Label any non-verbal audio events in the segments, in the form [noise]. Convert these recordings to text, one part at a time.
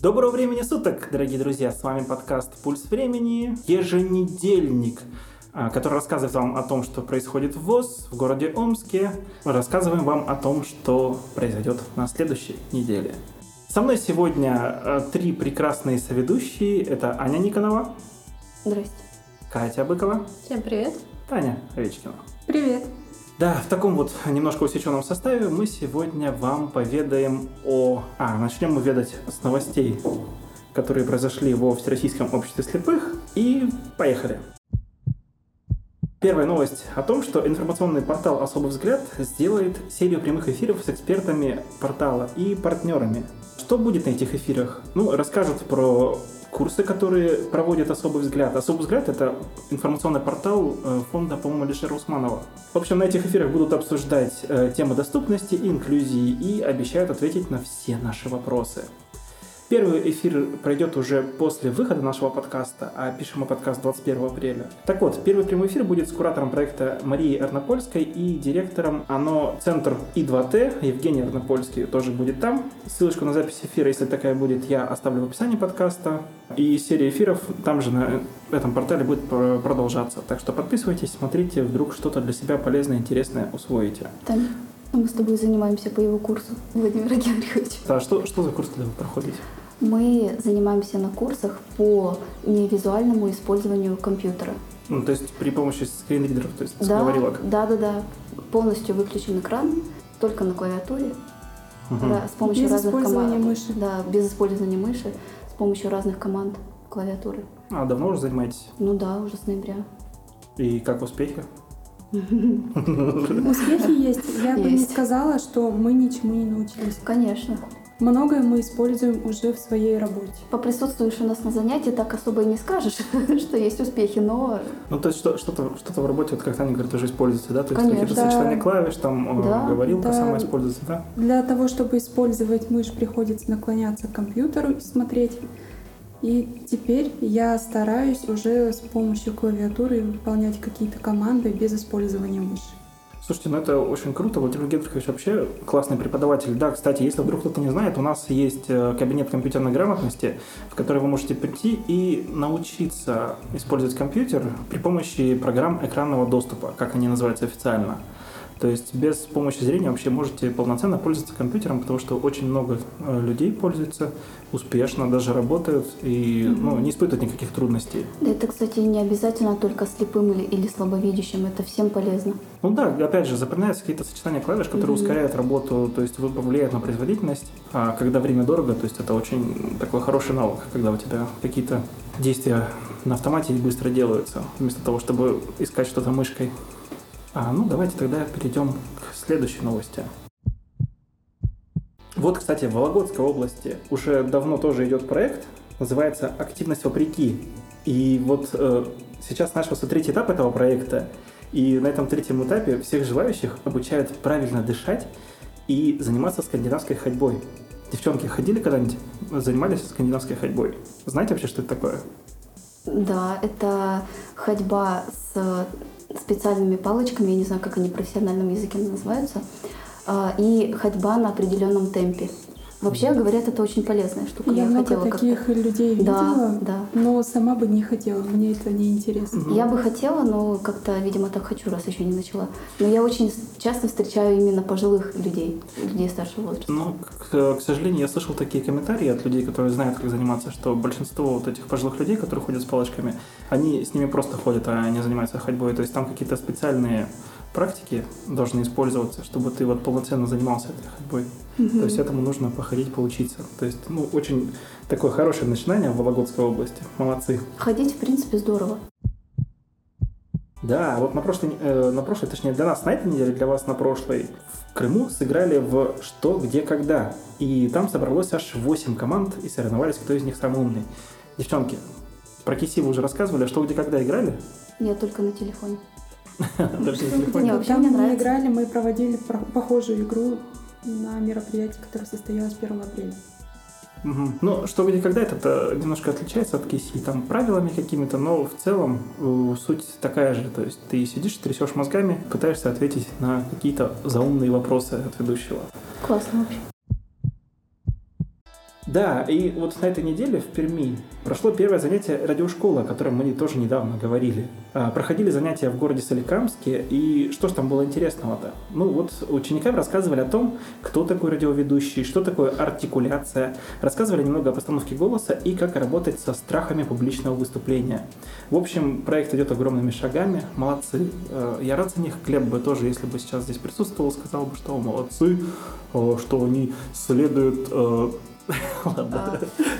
Доброго времени суток, дорогие друзья! С вами подкаст «Пульс времени», еженедельник, а, который рассказывает вам о том, что происходит в ВОЗ, в городе Омске. Рассказываем вам о том, что произойдет на следующей неделе. Со мной сегодня а, три прекрасные соведущие. Это Аня Никонова. Здрасте. Катя Быкова. Всем привет. Таня Овечкина. Привет. Да, в таком вот немножко усеченном составе мы сегодня вам поведаем о... А, начнем мы ведать с новостей, которые произошли во Всероссийском обществе слепых. И поехали. Первая новость о том, что информационный портал «Особый взгляд» сделает серию прямых эфиров с экспертами портала и партнерами. Что будет на этих эфирах? Ну, расскажут про курсы, которые проводит «Особый взгляд». «Особый взгляд» — это информационный портал э, фонда, по-моему, Алишера Усманова. В общем, на этих эфирах будут обсуждать э, темы доступности и инклюзии и обещают ответить на все наши вопросы. Первый эфир пройдет уже после выхода нашего подкаста, а пишем мы подкаст 21 апреля. Так вот, первый прямой эфир будет с куратором проекта Марией Арнопольской и директором ОНО Центр И2Т Евгений Арнопольский тоже будет там. Ссылочку на запись эфира, если такая будет, я оставлю в описании подкаста. И серия эфиров там же на этом портале будет продолжаться. Так что подписывайтесь, смотрите, вдруг что-то для себя полезное, интересное усвоите. Таня, мы с тобой занимаемся по его курсу, Владимира Генриховича. Да, что, что за курс вы проходите? Мы занимаемся на курсах по невизуальному использованию компьютера. Ну, то есть при помощи скринридеров, то есть да, говорилок? Да, да, да. Полностью выключен экран, только на клавиатуре. Угу. Да, с помощью без разных использования команд. мыши. Да, без использования мыши, с помощью разных команд клавиатуры. А давно уже занимаетесь? Ну да, уже с ноября. И как успехи? Успехи есть. Я бы не сказала, что мы ничему не научились. Конечно. Многое мы используем уже в своей работе. Поприсутствуешь у нас на занятии, так особо и не скажешь, [laughs] что есть успехи, но... Ну, то есть что, что-то, что-то в работе, вот как Таня говорит, уже используется, да? То есть какие-то да. сочетания клавиш, там э, да, говорилка да. сама используется, да? Для того, чтобы использовать мышь, приходится наклоняться к компьютеру и смотреть. И теперь я стараюсь уже с помощью клавиатуры выполнять какие-то команды без использования мыши. Слушайте, ну это очень круто. Владимир Генрихович вообще классный преподаватель. Да, кстати, если вдруг кто-то не знает, у нас есть э, кабинет компьютерной грамотности, в который вы можете прийти и научиться использовать компьютер при помощи программ экранного доступа, как они называются официально. То есть без помощи зрения вообще можете полноценно пользоваться компьютером, потому что очень много э, людей пользуются успешно, даже работают и mm ну, не испытывают никаких трудностей. Да, это, кстати, не обязательно только слепым или, или слабовидящим, это всем полезно. Ну да, опять же, запоминаются какие-то сочетания клавиш, которые mm ускоряют работу, то есть повлияют на производительность. А когда время дорого, то есть это очень такой хороший навык, когда у тебя какие-то действия на автомате быстро делаются, вместо того, чтобы искать что-то мышкой. А, ну, давайте тогда перейдем к следующей новости. Вот, кстати, в Вологодской области уже давно тоже идет проект, называется «Активность вопреки». И вот э, сейчас начался третий этап этого проекта, и на этом третьем этапе всех желающих обучают правильно дышать и заниматься скандинавской ходьбой. Девчонки, ходили когда-нибудь, занимались скандинавской ходьбой? Знаете вообще, что это такое? Да, это ходьба с специальными палочками, я не знаю, как они профессиональным языком называются, а, и ходьба на определенном темпе. Вообще, говорят, это очень полезная штука. Я, я много хотела таких людей видела, да, да. но сама бы не хотела, мне это не интересно. Я бы хотела, но как-то, видимо, так хочу, раз еще не начала. Но я очень часто встречаю именно пожилых людей, людей старшего возраста. Ну, к, к сожалению, я слышал такие комментарии от людей, которые знают, как заниматься, что большинство вот этих пожилых людей, которые ходят с палочками, они с ними просто ходят, а не занимаются ходьбой. То есть там какие-то специальные практики должны использоваться, чтобы ты вот полноценно занимался этой ходьбой. Угу. То есть этому нужно походить, поучиться. То есть, ну, очень такое хорошее начинание в Вологодской области. Молодцы. Ходить, в принципе, здорово. Да, вот на прошлой, э, на прошлой, точнее для нас на этой неделе, для вас на прошлой, в Крыму сыграли в «Что, где, когда». И там собралось аж 8 команд и соревновались, кто из них самый умный. Девчонки, про Киси вы уже рассказывали, а «Что, где, когда» играли? Нет, только на телефоне. [laughs] Даже на телефоне? Там мы играли, мы проводили похожую игру на мероприятии, которое состоялось 1 апреля. Угу. Ну, что где когда это немножко отличается от KC, там правилами какими-то, но в целом э, суть такая же. То есть ты сидишь, трясешь мозгами, пытаешься ответить на какие-то заумные вопросы от ведущего. Классно вообще. Да, и вот на этой неделе в Перми прошло первое занятие радиошколы, о котором мы тоже недавно говорили. А, проходили занятия в городе Соликамске, и что же там было интересного-то? Ну вот ученикам рассказывали о том, кто такой радиоведущий, что такое артикуляция, рассказывали немного о постановке голоса и как работать со страхами публичного выступления. В общем, проект идет огромными шагами, молодцы. А, я рад за них, Глеб бы тоже, если бы сейчас здесь присутствовал, сказал бы, что молодцы, а, что они следуют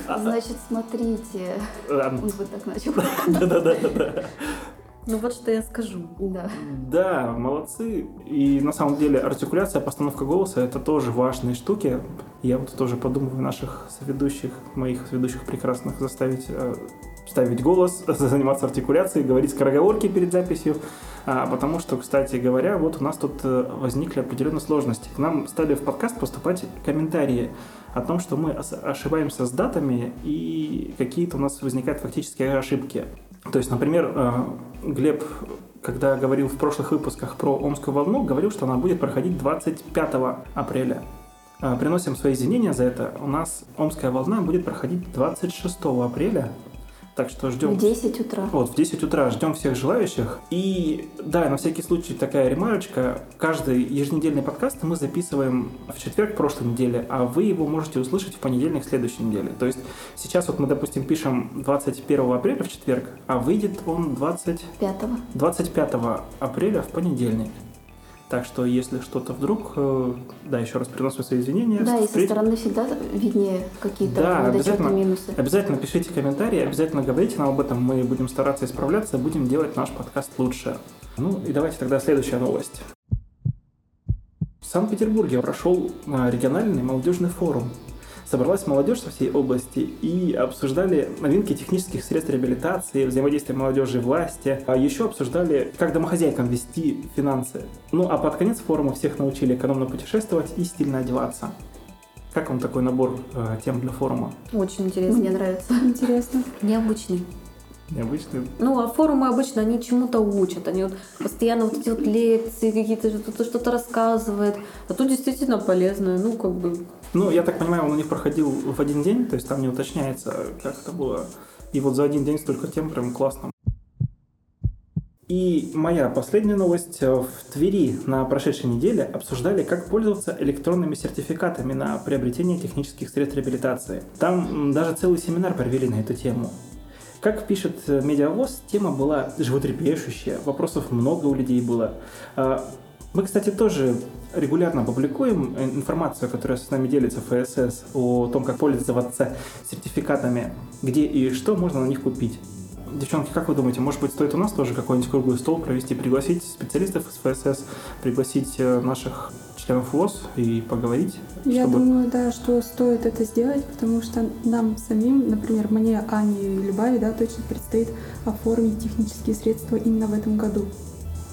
а, значит, смотрите. Он вот так начал. Да-да-да. Ну вот что я скажу. Да. Да, молодцы. И на самом деле артикуляция, постановка голоса это тоже важные штуки. Я вот тоже подумываю наших соведущих, моих соведущих прекрасных заставить э, ставить голос, [laughs] заниматься артикуляцией, говорить скороговорки перед записью. А, потому что, кстати говоря, вот у нас тут э, возникли определенные сложности. К нам стали в подкаст поступать комментарии о том, что мы ошибаемся с датами и какие-то у нас возникают фактические ошибки. То есть, например, э, Глеб, когда говорил в прошлых выпусках про Омскую волну, говорил, что она будет проходить 25 апреля. Э, приносим свои извинения за это. У нас Омская волна будет проходить 26 апреля так что ждем... В 10 утра. Вот, в 10 утра ждем всех желающих. И да, на всякий случай такая ремарочка. Каждый еженедельный подкаст мы записываем в четверг прошлой недели, а вы его можете услышать в понедельник следующей недели. То есть сейчас вот мы, допустим, пишем 21 апреля в четверг, а выйдет он 25 25 апреля в понедельник. Так что, если что-то вдруг, э, да, еще раз приношу свои извинения. Да, и со стороны всегда виднее какие-то да, обязательно, минусы. Обязательно пишите комментарии, обязательно говорите нам об этом, мы будем стараться исправляться, будем делать наш подкаст лучше. Ну и давайте тогда следующая новость. В Санкт-Петербурге прошел э, региональный молодежный форум собралась молодежь со всей области и обсуждали новинки технических средств реабилитации, взаимодействия молодежи и власти. А еще обсуждали, как домохозяйкам вести финансы. Ну а под конец форума всех научили экономно путешествовать и стильно одеваться. Как вам такой набор э, тем для форума? Очень интересно. Мне нравится. Интересно. Необычный. Необычный. Ну, а форумы обычно, они чему-то учат. Они вот постоянно вот эти вот лекции какие-то, что-то, что-то рассказывают. А тут действительно полезно. Ну, как бы ну, я так понимаю, он у них проходил в один день, то есть там не уточняется, как это было. И вот за один день столько тем прям классно. И моя последняя новость. В Твери на прошедшей неделе обсуждали, как пользоваться электронными сертификатами на приобретение технических средств реабилитации. Там даже целый семинар провели на эту тему. Как пишет Медиавоз, тема была животрепещущая, вопросов много у людей было. Мы, кстати, тоже регулярно публикуем информацию, которая с нами делится ФСС, о том, как пользоваться сертификатами, где и что можно на них купить. Девчонки, как вы думаете, может быть, стоит у нас тоже какой-нибудь круглый стол провести, пригласить специалистов из ФСС, пригласить э, наших членов ВОЗ и поговорить? Я чтобы... думаю, да, что стоит это сделать, потому что нам самим, например, мне, Ане и Любави, да, точно предстоит оформить технические средства именно в этом году.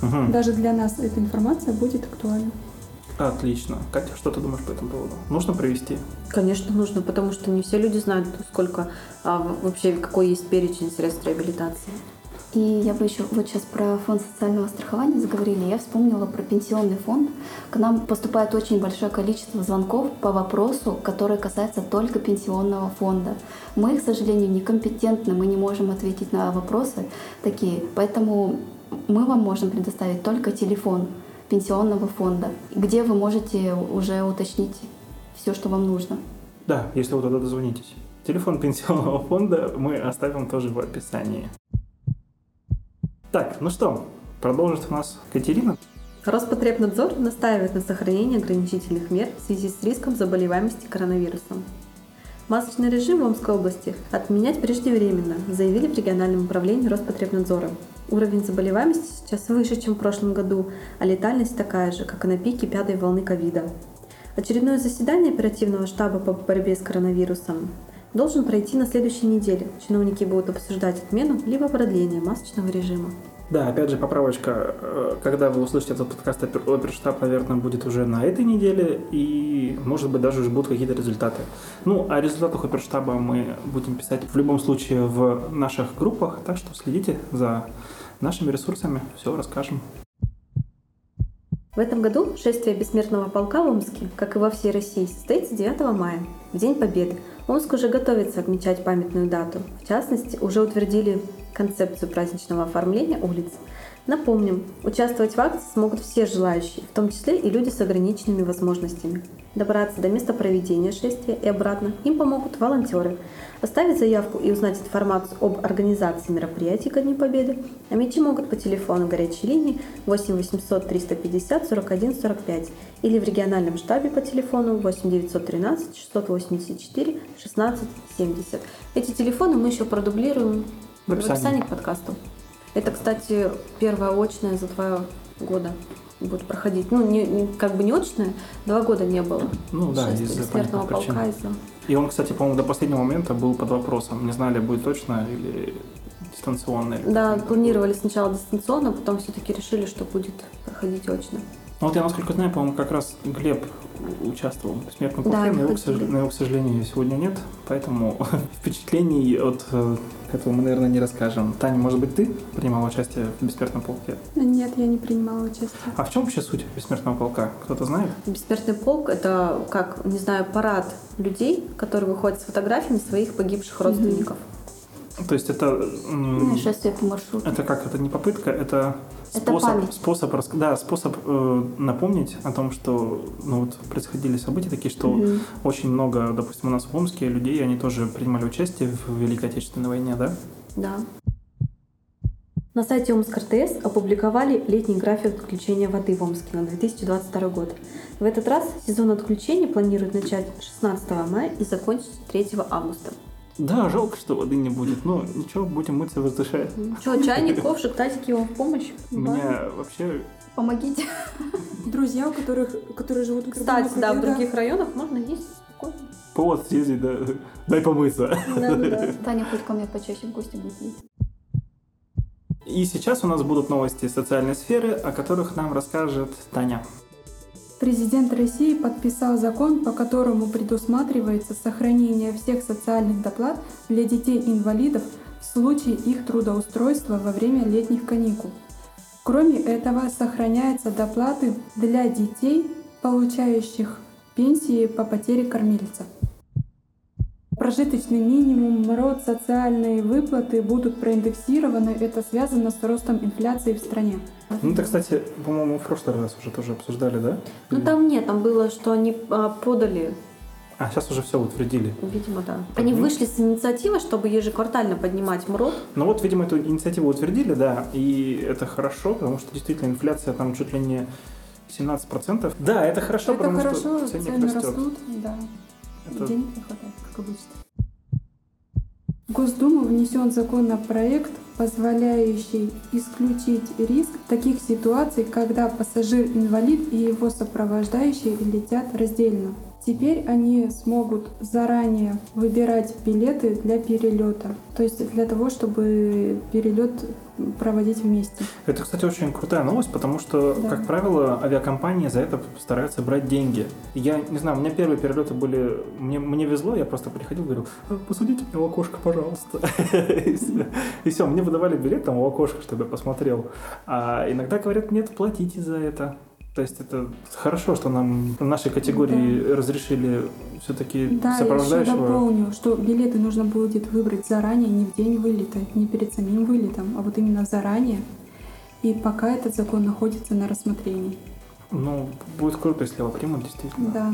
Угу. Даже для нас эта информация будет актуальна. Отлично. Катя, что ты думаешь по этому поводу? Нужно провести? Конечно, нужно, потому что не все люди знают, сколько а, вообще какой есть перечень средств реабилитации. И я бы еще вот сейчас про фонд социального страхования заговорили. Я вспомнила про пенсионный фонд. К нам поступает очень большое количество звонков по вопросу, который касается только пенсионного фонда. Мы, к сожалению, некомпетентны, мы не можем ответить на вопросы такие. Поэтому мы вам можем предоставить только телефон пенсионного фонда, где вы можете уже уточнить все, что вам нужно. Да, если вы туда дозвонитесь. Телефон пенсионного фонда мы оставим тоже в описании. Так, ну что, продолжит у нас Катерина. Роспотребнадзор настаивает на сохранении ограничительных мер в связи с риском заболеваемости коронавирусом. Масочный режим в Омской области отменять преждевременно, заявили в региональном управлении Роспотребнадзора. Уровень заболеваемости сейчас выше, чем в прошлом году, а летальность такая же, как и на пике пятой волны ковида. Очередное заседание оперативного штаба по борьбе с коронавирусом должен пройти на следующей неделе. Чиновники будут обсуждать отмену либо продление масочного режима. Да, опять же, поправочка. э, Когда вы услышите этот подкаст, опер- оперштаб, наверное, будет уже на этой неделе, и, может быть, даже уже будут какие-то результаты. Ну, о результатах оперштаба мы будем писать в любом случае в наших группах, так что следите за нашими ресурсами, все расскажем. В этом году шествие Бессмертного полка в Омске, как и во всей России, состоится 9 мая, в День Победы. Омск уже готовится отмечать памятную дату. В частности, уже утвердили концепцию праздничного оформления улиц. Напомним, участвовать в акции смогут все желающие, в том числе и люди с ограниченными возможностями. Добраться до места проведения шествия и обратно им помогут волонтеры. Оставить заявку и узнать информацию об организации мероприятий ко Дню Победы омичи могут по телефону горячей линии 8 800 350 41 45 или в региональном штабе по телефону 8 913 684 16 70. Эти телефоны мы еще продублируем В описании к подкасту. Это, кстати, первая очная за два года будет проходить. Ну, не, не- как бы не очная, два года не было. Ну да, из-за причин. полка. Из-за... И он, кстати, по-моему, до последнего момента был под вопросом. Не знали, будет точно или дистанционно. или Да, планировали сначала дистанционно, потом все-таки решили, что будет проходить очно. Ну вот я, насколько знаю, по-моему, как раз Глеб участвовал в «Бессмертном полке», Да, но, его, к ходили. сож- но его, к сожалению, сегодня нет, поэтому [laughs] впечатлений от э, этого мы, наверное, не расскажем. Таня, может быть, ты принимала участие в «Бессмертном полке»? Нет, я не принимала участие. А в чем вообще суть «Бессмертного полка»? Кто-то знает? Бессмертный полк — это, как, не знаю, парад людей, которые выходят с фотографиями своих погибших родственников. То есть это... м, Ну, шествие по маршруту. Это как? Это не попытка, это Это способ, память. способ, да, способ э, напомнить о том, что ну, вот происходили события такие, что Мгм. очень много, допустим, у нас в Омске людей, они тоже принимали участие в Великой Отечественной войне, да? Да. На сайте Омск РТС опубликовали летний график отключения воды в Омске на 2022 год. В этот раз сезон отключения планируют начать 16 мая и закончить 3 августа. Да, жалко, что воды не будет. Ну, ничего, будем мыться, воздышать. Че, чайник, ковшик, тазики вам в помощь? У меня вообще... Помогите. Друзья, у которых, которые живут в Кстати, да, в других районах можно есть спокойно. Повод съездить, да, дай помыться. Да-да-да. Таня хоть ко мне почаще в гости будет ездить. И сейчас у нас будут новости социальной сферы, о которых нам расскажет Таня. Президент России подписал закон, по которому предусматривается сохранение всех социальных доплат для детей-инвалидов в случае их трудоустройства во время летних каникул. Кроме этого, сохраняются доплаты для детей, получающих пенсии по потере кормильца. Прожиточный минимум, род социальные выплаты будут проиндексированы. Это связано с ростом инфляции в стране. Ну, это, кстати, по-моему, в прошлый раз уже тоже обсуждали, да? Ну там нет, там было, что они а, подали, А, сейчас уже все утвердили. видимо, да. Они Мгм. вышли с инициативой, чтобы ежеквартально поднимать МРОД. Ну вот, видимо, эту инициативу утвердили, да, и это хорошо, потому что действительно инфляция там чуть ли не 17%. Да, это хорошо, Это потому хорошо, что ценник цены растет. растут, да. Это- Денег не хватает, как обычно. В Госдуму внесен законопроект, позволяющий исключить риск таких ситуаций, когда пассажир-инвалид и его сопровождающие летят раздельно. Теперь они смогут заранее выбирать билеты для перелета, то есть для того, чтобы перелет проводить вместе. Это, кстати, очень крутая новость, потому что, Да. как правило, авиакомпании за это стараются брать деньги. Я не знаю, у меня первые перелеты были... Мне, мне везло, я просто приходил, говорил, «А, посадите меня в окошко, пожалуйста. [laughs] И все, мне выдавали билет там в окошко, чтобы я посмотрел. А иногда говорят, нет, платите за это. То есть это хорошо, что нам в нашей категории разрешили все-таки Да, я еще сопровождающего. дополню, что билеты нужно будет выбрать заранее, не в день вылета, не перед самим вылетом, а вот именно заранее. И пока этот закон находится на рассмотрении. Ну, будет круто, если его примут, действительно. Да.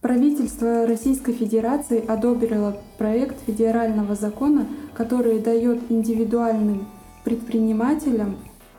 Правительство Российской Федерации одобрило проект федерального закона, который дает индивидуальным предпринимателям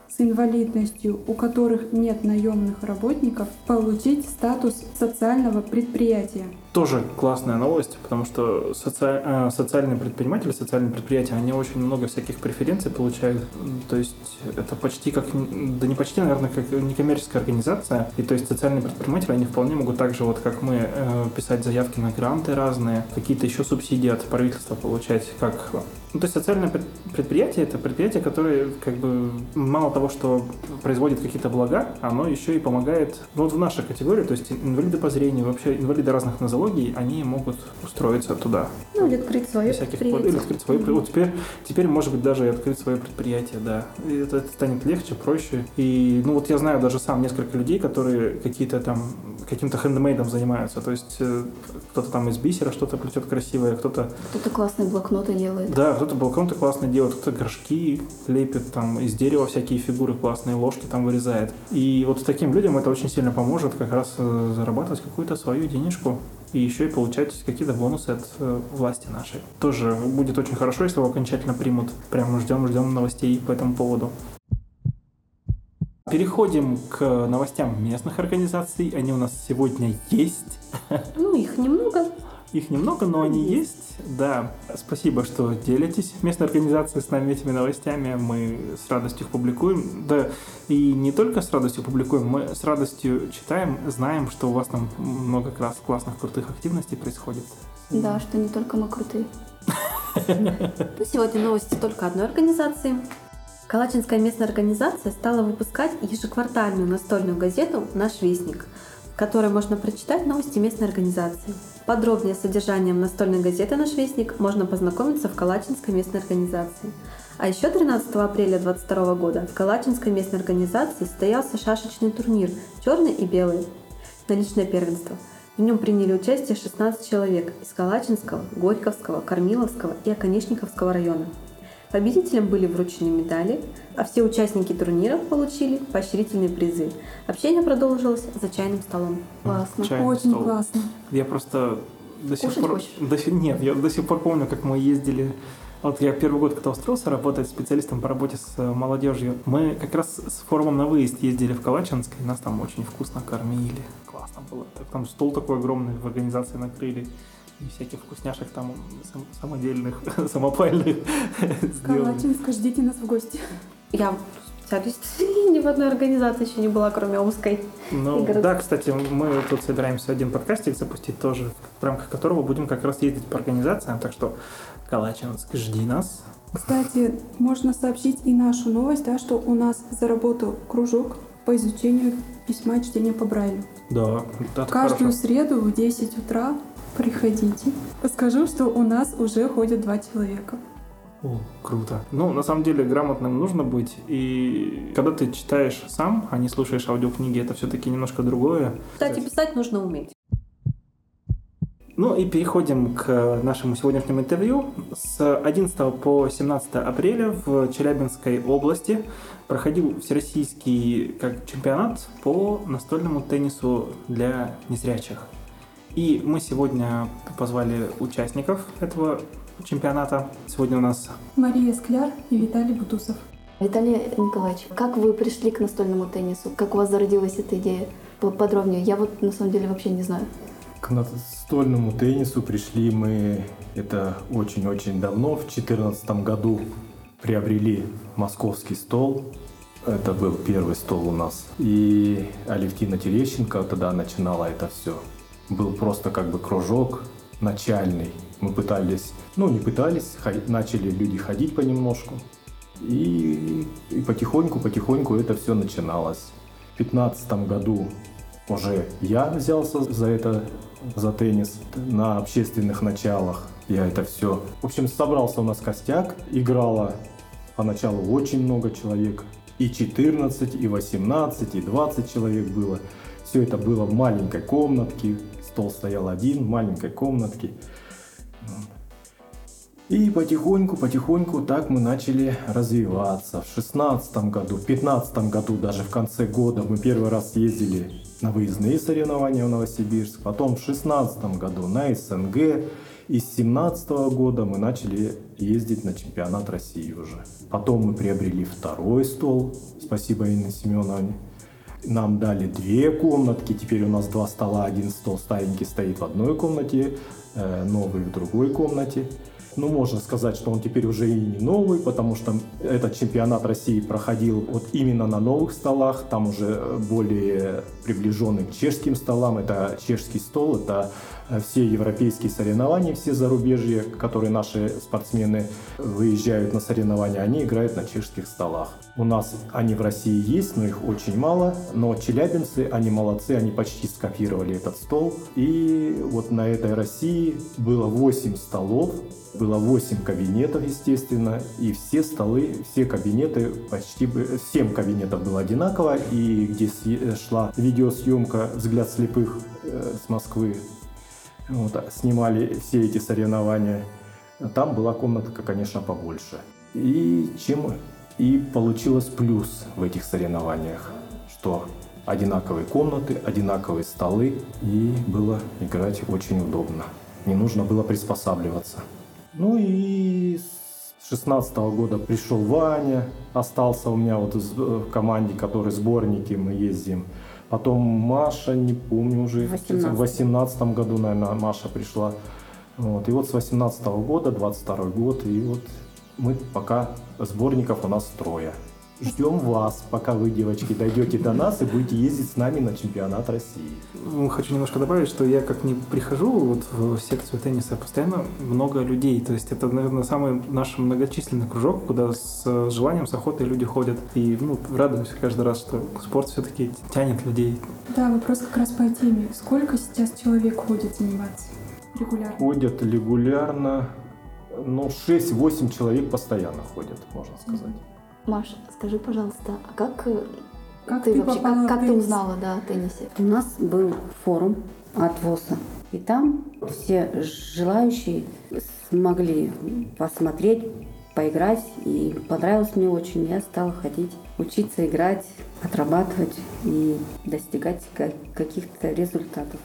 с инвалидностью, у которых нет наемных работников, получить статус социального предприятия. Тоже классная новость, потому что соци- э, социальные предприниматели, социальные предприятия, они очень много всяких преференций получают. То есть это почти как, да не почти, наверное, как некоммерческая организация. И то есть социальные предприниматели, они вполне могут так же, вот как мы, э, писать заявки на гранты разные, какие-то еще субсидии от правительства получать, как Ну, то есть социальное предприятие – это предприятие, которое как бы мало того, что производит какие-то блага, оно еще и помогает, ну, вот в нашей категории, то есть инвалиды по зрению, вообще инвалиды разных нозологий, они могут устроиться туда. Ну, или открыть свое предприятие. Или открыть свое mm-hmm. Вот теперь, теперь, может быть, даже и открыть свое предприятие, да. И это, станет легче, проще. И, ну, вот я знаю даже сам несколько людей, которые какие-то там, каким-то хендмейдом занимаются. То есть э, кто-то там из бисера что-то плетет красивое, кто-то... Кто-то классные блокноты делает. Да, кто-то балкон-то классно делает, кто-то горшки лепит, там из дерева всякие фигуры классные, ложки там вырезает. И вот таким людям это очень сильно поможет как раз э, зарабатывать какую-то свою денежку и еще и получать какие-то бонусы от э, власти нашей. Тоже будет очень хорошо, если его окончательно примут. Прямо ждем, ждем новостей по этому поводу. Переходим к новостям местных организаций. Они у нас сегодня есть. Ну, их немного. Их немного, но они есть. Да, спасибо, что делитесь местной организацией с нами этими новостями. Мы с радостью их публикуем. Да, и не только с радостью публикуем, мы с радостью читаем, знаем, что у вас там много раз классных, крутых активностей происходит. Да, что не только мы крутые. [laughs] Ну, сегодня новости только одной организации. Калачинская местная организация стала выпускать ежеквартальную настольную газету «Наш вестник», которой можно прочитать новости местной организации. Подробнее с содержанием настольной газеты «Наш вестник» можно познакомиться в Калачинской местной организации. А еще 13 апреля 2022 года в Калачинской местной организации состоялся шашечный турнир «Черный и белый» на личное первенство. В нем приняли участие 16 человек из Калачинского, Горьковского, Кормиловского и Оконечниковского района. Победителям были вручены медали, а все участники турнира получили поощрительные призы. Общение продолжилось за чайным столом. Классно, Чайный очень стол. классно. Я просто до сих Кушать пор... [laughs] До сих, нет, я до сих пор помню, как мы ездили вот я первый год, когда устроился работать специалистом по работе с э, молодежью, мы как раз с форумом на выезд ездили в Калачинск, и нас там очень вкусно кормили. Классно было. Там стол такой огромный в организации накрыли и всяких вкусняшек там самодельных, [laughs] самопальных Калачинска, ждите нас в гости. Я специалист ни в одной организации еще не была, кроме Омской. Ну, да, кстати, мы тут собираемся один подкастик запустить тоже, в рамках которого будем как раз ездить по организациям, так что Калачинск, жди нас. Кстати, можно сообщить и нашу новость, да, что у нас заработал кружок по изучению письма и чтения по Брайлю. Да, это Каждую хорошо. среду в 10 утра приходите. Скажу, что у нас уже ходят два человека. О, круто. Ну, на самом деле, грамотным нужно быть. И когда ты читаешь сам, а не слушаешь аудиокниги, это все-таки немножко другое. Кстати, писать нужно уметь. Ну и переходим к нашему сегодняшнему интервью. С 11 по 17 апреля в Челябинской области проходил всероссийский как чемпионат по настольному теннису для незрячих. И мы сегодня позвали участников этого чемпионата. Сегодня у нас Мария Скляр и Виталий Бутусов. Виталий Николаевич, как вы пришли к настольному теннису? Как у вас зародилась эта идея? Подробнее. Я вот на самом деле вообще не знаю. К настольному теннису пришли мы, это очень-очень давно, в 2014 году приобрели московский стол. Это был первый стол у нас. И Алевтина Терещенко тогда начинала это все был просто как бы кружок начальный. Мы пытались, ну не пытались, начали люди ходить понемножку. И, и потихоньку, потихоньку это все начиналось. В 2015 году уже я взялся за это, за теннис на общественных началах. Я это все... В общем, собрался у нас костяк, играло поначалу очень много человек. И 14, и 18, и 20 человек было. Все это было в маленькой комнатке, стол стоял один в маленькой комнатке. И потихоньку, потихоньку так мы начали развиваться. В шестнадцатом году, в пятнадцатом году, даже в конце года мы первый раз ездили на выездные соревнования в Новосибирск. Потом в шестнадцатом году на СНГ. И с семнадцатого года мы начали ездить на чемпионат России уже. Потом мы приобрели второй стол. Спасибо Инне Семеновне. Нам дали две комнатки, теперь у нас два стола, один стол старенький стоит в одной комнате, э, новый в другой комнате. Ну, можно сказать, что он теперь уже и не новый, потому что этот чемпионат России проходил вот именно на новых столах, там уже более приближенный к чешским столам. Это чешский стол, это все европейские соревнования, все зарубежья, которые наши спортсмены выезжают на соревнования, они играют на чешских столах. У нас они в России есть, но их очень мало. Но челябинцы, они молодцы, они почти скопировали этот стол. И вот на этой России было 8 столов, было 8 кабинетов, естественно, и все столы, все кабинеты, почти 7 кабинетов было одинаково, и где шла видеосъемка «Взгляд слепых» э, с Москвы, вот, снимали все эти соревнования. Там была комнатка, конечно, побольше. И чем и получилось плюс в этих соревнованиях, что одинаковые комнаты, одинаковые столы, и было играть очень удобно. Не нужно было приспосабливаться. Ну и с 16 года пришел Ваня, остался у меня вот в команде, который сборники мы ездим. Потом Маша, не помню уже, в 18 году, наверное, Маша пришла. Вот. И вот с 18 года, 22 год, и вот мы пока сборников у нас трое. Ждем вас, пока вы, девочки, дойдете до нас и будете ездить с нами на чемпионат России. Ну, хочу немножко добавить, что я как не прихожу вот в секцию тенниса, постоянно много людей. То есть это, наверное, самый наш многочисленный кружок, куда с желанием, с охотой люди ходят. И ну, радуемся каждый раз, что спорт все-таки тянет людей. Да, вопрос как раз по теме. Сколько сейчас человек ходит заниматься регулярно? Ходят регулярно, ну, 6-8 человек постоянно ходят, можно сказать. Mm-hmm. Маша, скажи, пожалуйста, а как, э, как ты, ты вообще, как, как ты узнала да, о теннисе? У нас был форум от ВОСа, и там все желающие смогли посмотреть, поиграть, и понравилось мне очень. Я стала ходить, учиться играть, отрабатывать и достигать каких-то результатов.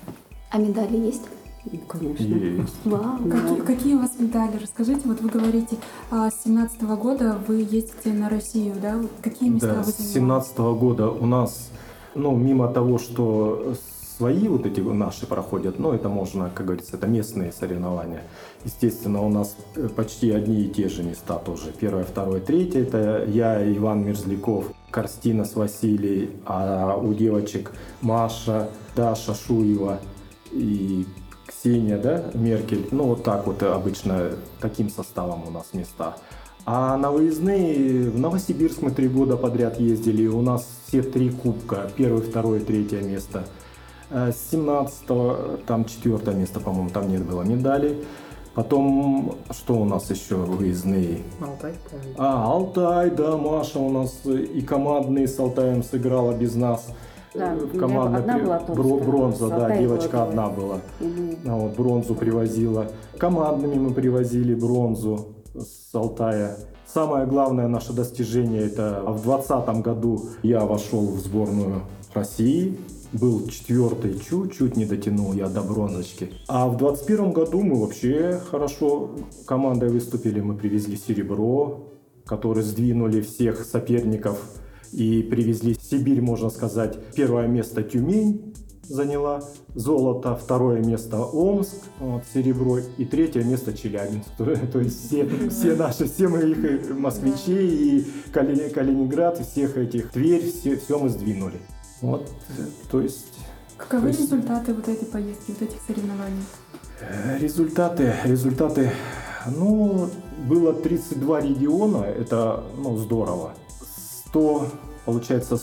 А медали есть? Ну, конечно. Есть. [laughs] Вау. Какие, какие у вас медали? Расскажите, вот вы говорите, а, с 17 года вы ездите на Россию, да? Какие места да, вы с 17 года у нас, ну, мимо того, что свои вот эти наши проходят, но это можно, как говорится, это местные соревнования. Естественно, у нас э, почти одни и те же места тоже. Первое, второе, третье. Это я, Иван Мерзляков, Карстина с Василий, а у девочек Маша, Даша Шуева и Ксения, да, Меркель. Ну, вот так вот обычно таким составом у нас места. А на выездные в Новосибирск мы три года подряд ездили. У нас все три кубка. Первое, второе, третье место. Э, с 17 там четвертое место, по-моему, там нет было медалей. Потом, что у нас еще выездные? Алтай, помню. А, Алтай, да, Маша у нас и командные с Алтаем сыграла без нас. Да, э, командная одна была бро, бронза, да, девочка одна была. Угу. Вот бронзу привозила. Командными мы привозили бронзу с Алтая. Самое главное наше достижение это в 2020 году я вошел в сборную России. Был четвертый, чуть-чуть не дотянул я до бронзочки. А в 2021 году мы вообще хорошо командой выступили. Мы привезли серебро, которые сдвинули всех соперников и привезли Сибирь, можно сказать. Первое место Тюмень заняла золото, второе место Омск, вот, серебро, и третье место Челябинск. [laughs] То есть все, все наши, все мы их москвичи и Калининград, всех этих Тверь, все, все мы сдвинули. Вот, то есть... Каковы есть... результаты вот этой поездки, вот этих соревнований? Э, результаты, результаты, ну, было 32 региона, это, ну, здорово. 100, получается,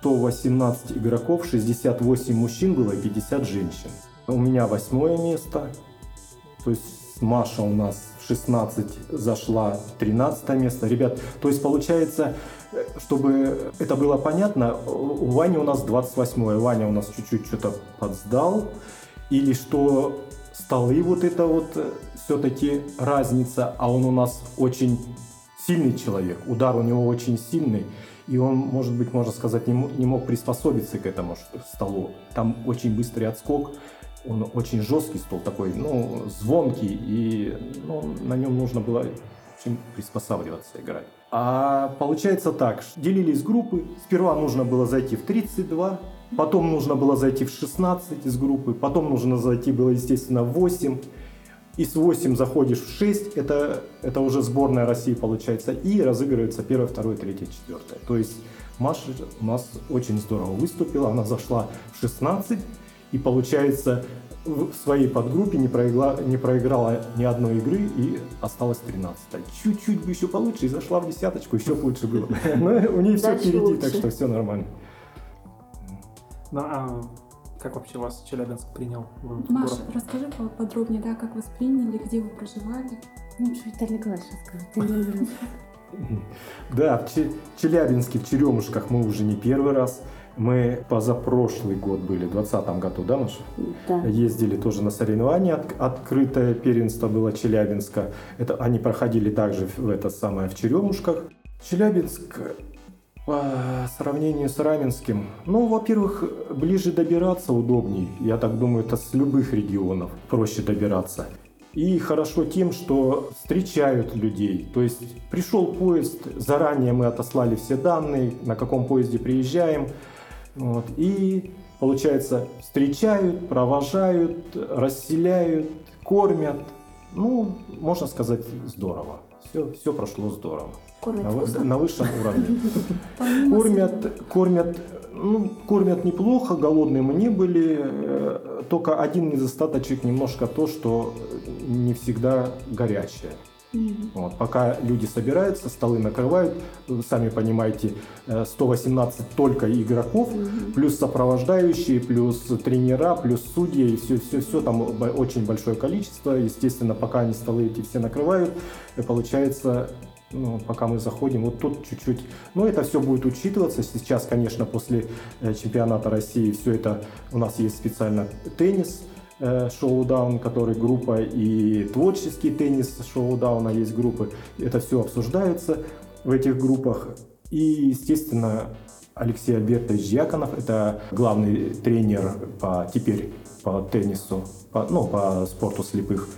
118 игроков, 68 мужчин было и 50 женщин. У меня восьмое место, то есть Маша у нас в 16 зашла 13 место. Ребят, то есть получается, чтобы это было понятно, у Вани у нас 28 Ваня у нас чуть-чуть что-то подсдал. Или что столы вот это вот э, все-таки разница, а он у нас очень сильный человек, удар у него очень сильный, и он, может быть, можно сказать, не мог, не мог приспособиться к этому столу. Там очень быстрый отскок, он очень жесткий стол такой, ну, звонкий, и ну, на нем нужно было очень приспосабливаться играть. А получается так, делились группы, сперва нужно было зайти в 32, потом нужно было зайти в 16 из группы, потом нужно зайти было, естественно, в 8, из 8 заходишь в 6, это, это уже сборная России получается, и разыгрывается первое, второе, третье, четвертое. То есть Маша у нас очень здорово выступила, она зашла в 16, и получается в своей подгруппе не проиграла, не проиграла ни одной игры и осталась 13 Чуть-чуть бы еще получше и зашла в десяточку, еще лучше было. [laughs] Но у нее все впереди, так что все нормально. Ну, а как вообще вас Челябинск принял в Маша, город? расскажи подробнее, да, как вас приняли, где вы проживали. Ну, что Виталий Николаевич расскажет. Да, в Че- Челябинске, в Черемушках мы уже не первый раз. Мы позапрошлый год были, в 2020 году, да, Маша? Да. Ездили тоже на соревнования, От- открытое первенство было Челябинска. Это они проходили также в это самое в Черемушках. Челябинск по сравнению с Раменским, ну, во-первых, ближе добираться удобней. Я так думаю, это с любых регионов проще добираться. И хорошо тем, что встречают людей. То есть пришел поезд, заранее мы отослали все данные, на каком поезде приезжаем. Вот, и получается, встречают, провожают, расселяют, кормят. Ну, можно сказать, здорово. Все, все прошло здорово. Кормят На, вкусно? на высшем уровне. [laughs] Кормят, кормят, ну, кормят неплохо, голодные мы не были. э, Только один недостаточек немножко то, что не всегда горячее. Вот, пока люди собираются, столы накрывают, сами понимаете, э, 118 только игроков, плюс сопровождающие, плюс тренера, плюс судьи, и все, все, все там очень большое количество. Естественно, пока они столы эти все накрывают, э, получается, ну, пока мы заходим, вот тут чуть-чуть, но это все будет учитываться. Сейчас, конечно, после э, чемпионата России все это, у нас есть специально теннис, э, шоу-даун, который группа, и творческий теннис шоу-дауна есть группы. Это все обсуждается в этих группах. И, естественно, Алексей Альбертович Дьяконов, это главный тренер по, теперь по теннису, по, ну, по спорту слепых.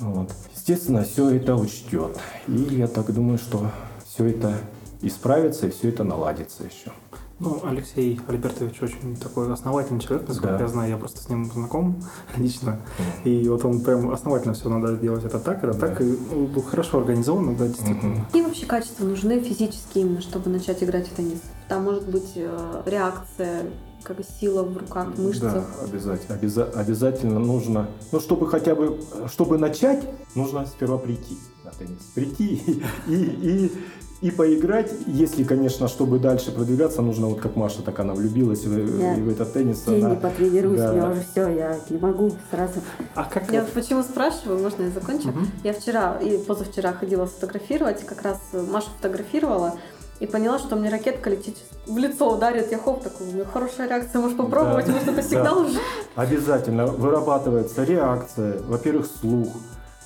Вот. Естественно, все это учтет. И я так думаю, что все это исправится и все это наладится еще. Ну, Алексей Альбертович очень такой основательный человек, насколько Да. я знаю, я просто с ним знаком [laughs] лично. И вот он прям основательно все надо делать это так, это Да. так, и ну, хорошо организовано, да, действительно. Мгм. Какие вообще качества нужны физически именно, чтобы начать играть в теннис? Там может быть э, реакция, как сила в руках, мышцах. Да, обязательно. Обяза- обязательно нужно, ну, чтобы хотя бы, чтобы начать, нужно сперва прийти на теннис. Прийти и, и, и поиграть. Если, конечно, чтобы дальше продвигаться, нужно, вот как Маша, так она влюбилась в, Я в этот теннис. День она- не потренируюсь, да. меня уже все, я не могу сразу. А как Я вот- почему спрашиваю, можно я закончу? Мгм. Я вчера и позавчера ходила сфотографировать, как раз Машу фотографировала, и поняла, что мне ракетка летит в лицо ударит. Я хоп, такой, у меня хорошая реакция, можешь попробовать, Да. может это Да. сигнал уже? Обязательно вырабатывается реакция, во-первых, слух,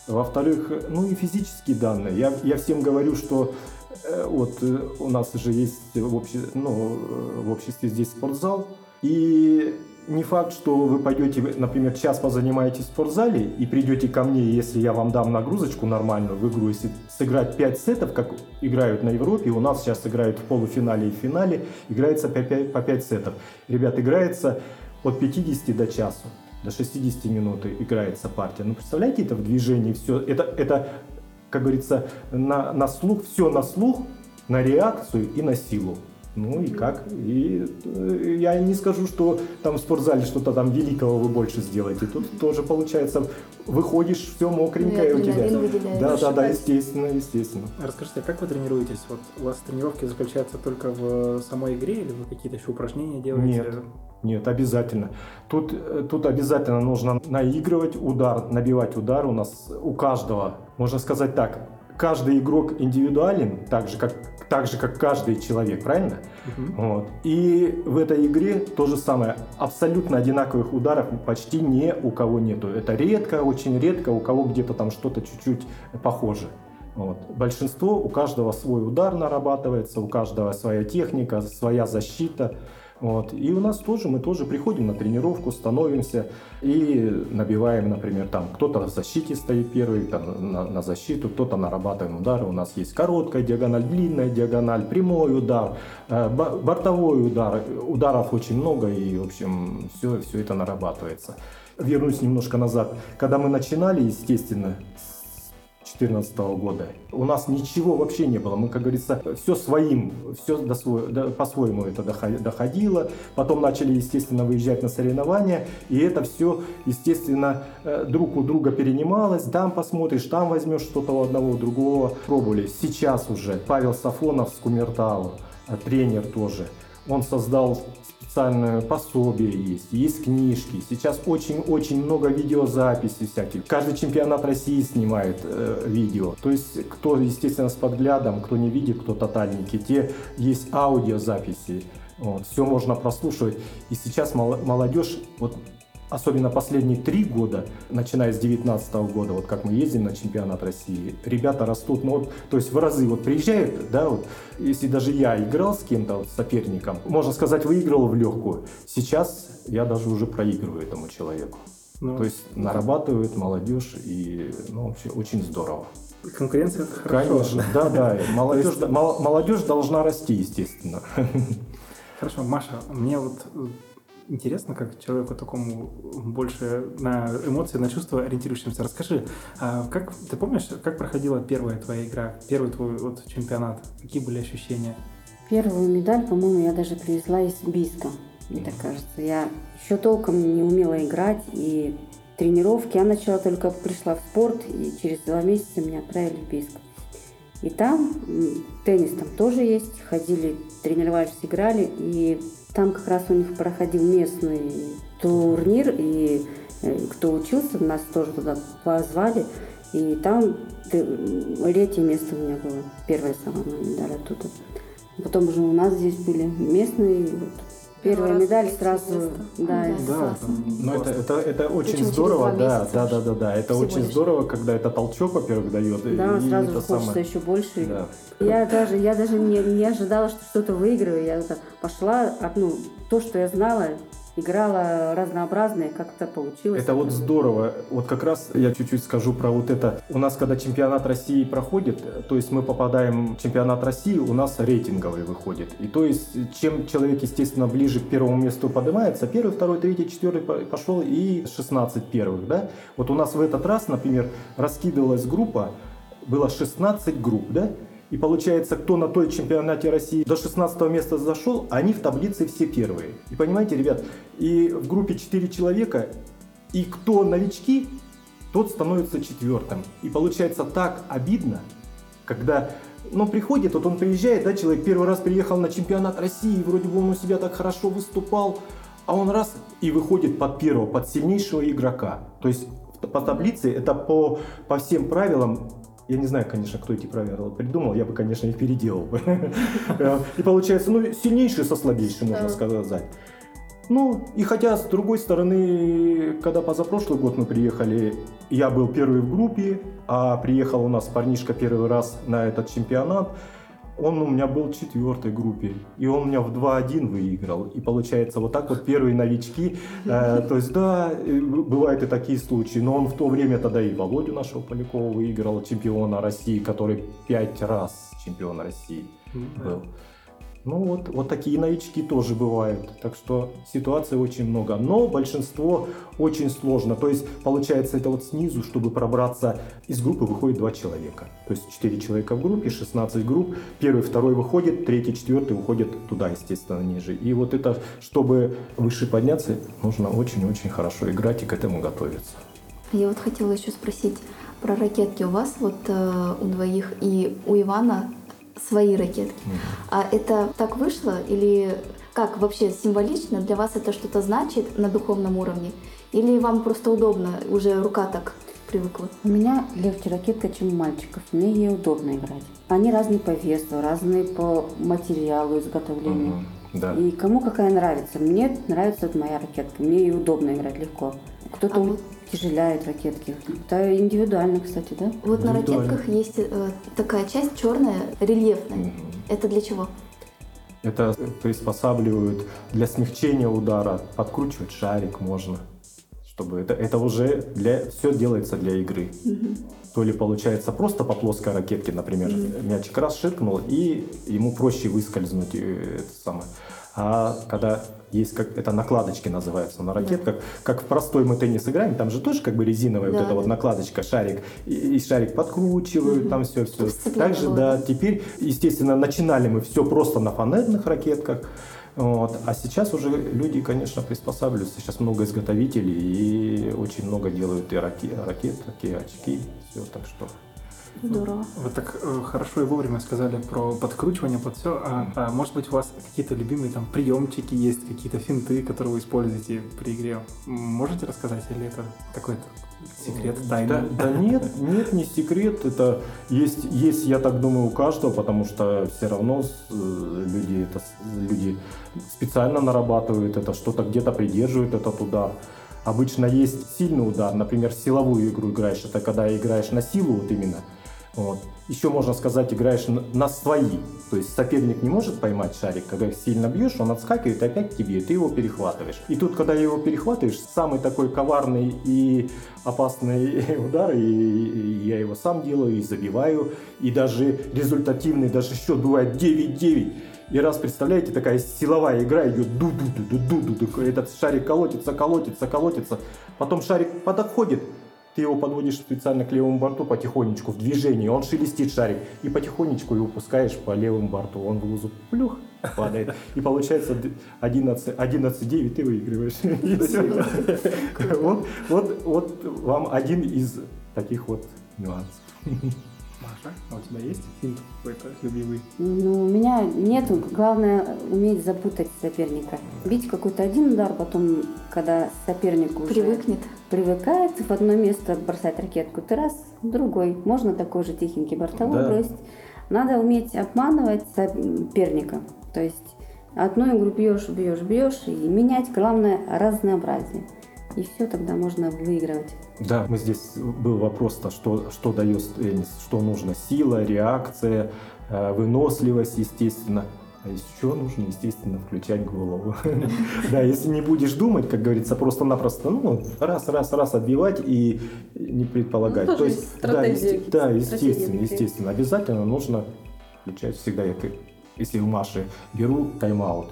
во-вторых, ну и физические данные. Я, я всем говорю, что э, вот э, у нас же есть в, обще- ну, э, в обществе здесь спортзал, и не факт, что вы пойдете, например, час позанимаетесь в спортзале и придете ко мне, если я вам дам нагрузочку нормальную в игру, если сыграть 5 сетов, как играют на Европе, у нас сейчас играют в полуфинале и в финале, играется по 5, по 5 сетов. Ребят, играется от 50 до часу, до 60 минут играется партия. Ну, представляете, это в движении все, это, это как говорится, на, на слух, все на слух, на реакцию и на силу. Ну и как? И э, я не скажу, что там в спортзале что-то там великого вы больше сделаете. Тут тоже получается, выходишь, все мокренькое Ну, у тебя. Да, да, да, естественно, естественно. Расскажите, а как вы тренируетесь? Вот у вас тренировки заключаются только в самой игре или вы какие-то еще упражнения делаете? Нет. Нет, обязательно. Тут, э, тут обязательно нужно наигрывать удар, набивать удар. У нас у каждого, можно сказать так, каждый игрок индивидуален, так же, как, так же, как каждый человек, правильно? Мгм. Вот. И в этой игре то же самое. Абсолютно одинаковых ударов почти ни у кого нету. Это редко, очень редко, у кого где-то там что-то чуть-чуть похоже. Вот. Большинство, у каждого свой удар нарабатывается, у каждого своя техника, своя защита. Вот. И у нас тоже, мы тоже приходим на тренировку, становимся и набиваем, например, там кто-то в защите стоит первый, там, на, на защиту, кто-то нарабатываем удары. У нас есть короткая диагональ, длинная диагональ, прямой удар, э, бо- бортовой удар. Ударов очень много и, в общем, все, все это нарабатывается. вернусь немножко назад. Когда мы начинали, естественно, 2014 года. У нас ничего вообще не было. Мы, как говорится, все своим, все по-своему это доходило. Потом начали, естественно, выезжать на соревнования. И это все, естественно, э, друг у друга перенималось. Там посмотришь, там возьмешь что-то у одного, у другого. Пробовали. Сейчас уже Павел Сафонов с Кумертау, э, тренер тоже. Он создал специальное пособие есть, есть книжки. Сейчас очень-очень много видеозаписей всяких. Каждый чемпионат России снимает э, видео. То есть, кто, естественно, с подглядом, кто не видит, кто тотальники, те есть аудиозаписи. Вот, все можно прослушивать. И сейчас молодежь, вот особенно последние три года, начиная с 2019 года, вот как мы ездим на чемпионат России, ребята растут, ну вот, то есть в разы вот приезжают, да, вот, если даже я играл с кем-то, вот, соперником, можно сказать, выиграл в легкую, сейчас я даже уже проигрываю этому человеку. Ну, то есть нарабатывает молодежь и ну, вообще очень здорово. Конкуренция это хорошо. Конечно, да, да. [laughs] Молодежь, молодежь должна расти, естественно. Хорошо, Маша, мне вот интересно, как человеку такому больше на эмоции, на чувства ориентирующимся. Расскажи, а как ты помнишь, как проходила первая твоя игра, первый твой вот чемпионат? Какие были ощущения? Первую медаль, по-моему, я даже привезла из Бийска, мне так кажется. Я еще толком не умела играть, и тренировки я начала только пришла в спорт, и через два месяца меня отправили в Бийск. И там теннис там тоже есть, ходили, тренировались, играли, и там как раз у них проходил местный турнир, и э, кто учился, нас тоже туда позвали. И там третье место у меня было, первое самое медаль оттуда. Потом уже у нас здесь были местные, вот, Первая медаль сразу, да, да, но это, это, это очень Причем здорово, да, да, да, да, да, это очень лишь. здорово, когда это толчок, во-первых, дает. Да, и сразу хочется самое... еще больше. Да. Я даже, я даже не, не ожидала, что что-то выиграю, я пошла, ну, то, что я знала, играла разнообразные, как-то получилось. Это вот здорово. Вот как раз я чуть-чуть скажу про вот это. У нас, когда чемпионат России проходит, то есть мы попадаем в чемпионат России, у нас рейтинговый выходит. И то есть, чем человек, естественно, ближе к первому месту поднимается, первый, второй, третий, четвертый пошел и 16 первых, да? Вот у нас в этот раз, например, раскидывалась группа, было 16 групп, да? И получается, кто на той чемпионате России до 16 места зашел, они в таблице все первые. И понимаете, ребят, и в группе 4 человека, и кто новички, тот становится четвертым. И получается так обидно, когда ну, приходит, вот он приезжает, да, человек первый раз приехал на чемпионат России, вроде бы он у себя так хорошо выступал, а он раз и выходит под первого, под сильнейшего игрока. То есть по таблице это по, по всем правилам я не знаю, конечно, кто эти правила придумал, я бы, конечно, их переделал бы. [laughs] И получается, ну, сильнейший со слабейшим, можно сказать. Ну, и хотя, с другой стороны, когда позапрошлый год мы приехали, я был первый в группе, а приехал у нас парнишка первый раз на этот чемпионат, он у меня был в четвертой группе, и он у меня в 2-1 выиграл. И получается, вот так вот первые новички, э, [laughs] то есть да, бывают и такие случаи, но он в то время тогда и Володю нашего Полякова выиграл, чемпиона России, который пять раз чемпион России был. Ну вот, вот такие новички тоже бывают. Так что ситуаций очень много. Но большинство очень сложно. То есть получается это вот снизу, чтобы пробраться, из группы выходит два человека. То есть 4 человека в группе, 16 групп. Первый, второй выходит, третий, четвертый уходит туда, естественно, ниже. И вот это, чтобы выше подняться, нужно очень-очень хорошо играть и к этому готовиться. Я вот хотела еще спросить про ракетки. У вас вот э, у двоих и у Ивана свои ракетки. А это так вышло или как вообще символично для вас это что-то значит на духовном уровне? Или вам просто удобно, уже рука так привыкла? У меня легче ракетка, чем у мальчиков. Мне ей удобно играть. Они разные по весу, разные по материалу изготовления. Угу, да. И кому какая нравится. Мне нравится вот моя ракетка. Мне ей удобно играть легко. Кто-то а вот тяжеляет ракетки. Это индивидуально, кстати, да? Вот на ракетках есть э, такая часть черная, рельефная. Mm-hmm. Это для чего? Это приспосабливают для смягчения удара, подкручивать шарик можно, чтобы это, это уже для все делается для игры. Mm-hmm. То ли получается просто по плоской ракетке, например, mm-hmm. мячик раз ширкнул и ему проще выскользнуть э, это самое. А когда есть как это накладочки называются на ракетках, как в простой мы теннис играем, там же тоже как бы резиновая Да, вот эта да. вот накладочка, шарик, и, и шарик подкручивают, там все, все. Также, было, да, да. теперь, естественно, начинали мы все просто на фанерных ракетках, вот. А сейчас уже люди, конечно, приспосабливаются. Сейчас много изготовителей и очень много делают и раке- ракет, такие очки, все, так что. Здорово. Вы так э, хорошо и вовремя сказали про подкручивание под все. А, а может быть у вас какие-то любимые там приемчики есть, какие-то финты, которые вы используете при игре? Можете рассказать или это какой-то секрет, тайна? Да, да нет, нет, не секрет. Это есть, есть, я так думаю, у каждого, потому что все равно э, люди, это, люди специально нарабатывают это, что-то где-то придерживают этот удар. Обычно есть сильный удар, например, силовую игру играешь, это когда играешь на силу вот именно. Вот. Еще можно сказать, играешь на, свои. То есть соперник не может поймать шарик, когда сильно бьешь, он отскакивает опять тебе, ты его перехватываешь. И тут, когда его перехватываешь, самый такой коварный и опасный [laughs] удар, и, и я его сам делаю, и забиваю, и даже результативный, даже счет бывает 9-9. И раз, представляете, такая силовая игра идет, ду ду ду ду ду ду этот шарик колотится, колотится, колотится. Потом шарик подходит, ты его подводишь специально к левому борту потихонечку в движении, он шелестит шарик, и потихонечку его пускаешь по левому борту, он в лузу плюх падает, и получается 11 11-9 ты выигрываешь. Вот, вот, вот вам один из таких вот нюансов. Маша, а у тебя есть финт какой-то любимый? Ну, у меня нету, главное уметь запутать соперника. Бить какой-то один удар, потом, когда соперник уже Привыкнет. привыкает в одно место бросать ракетку, ты раз, другой. Можно такой же тихенький бортовой Да. бросить. Надо уметь обманывать соперника. То есть одну игру бьешь, бьешь, бьешь, и менять, главное, разнообразие. И все, тогда можно выигрывать. Да, мы здесь был вопрос-то, что, что дает теннис, что нужно, сила, реакция, э, выносливость, естественно. А еще нужно, естественно, включать голову. [laughs] Да, если не будешь думать, как говорится, просто-напросто, ну, раз, раз, раз отбивать и не предполагать. Ну, То есть да, естественно, естественно, обязательно нужно включать всегда, я если у Маши беру тайм-аут,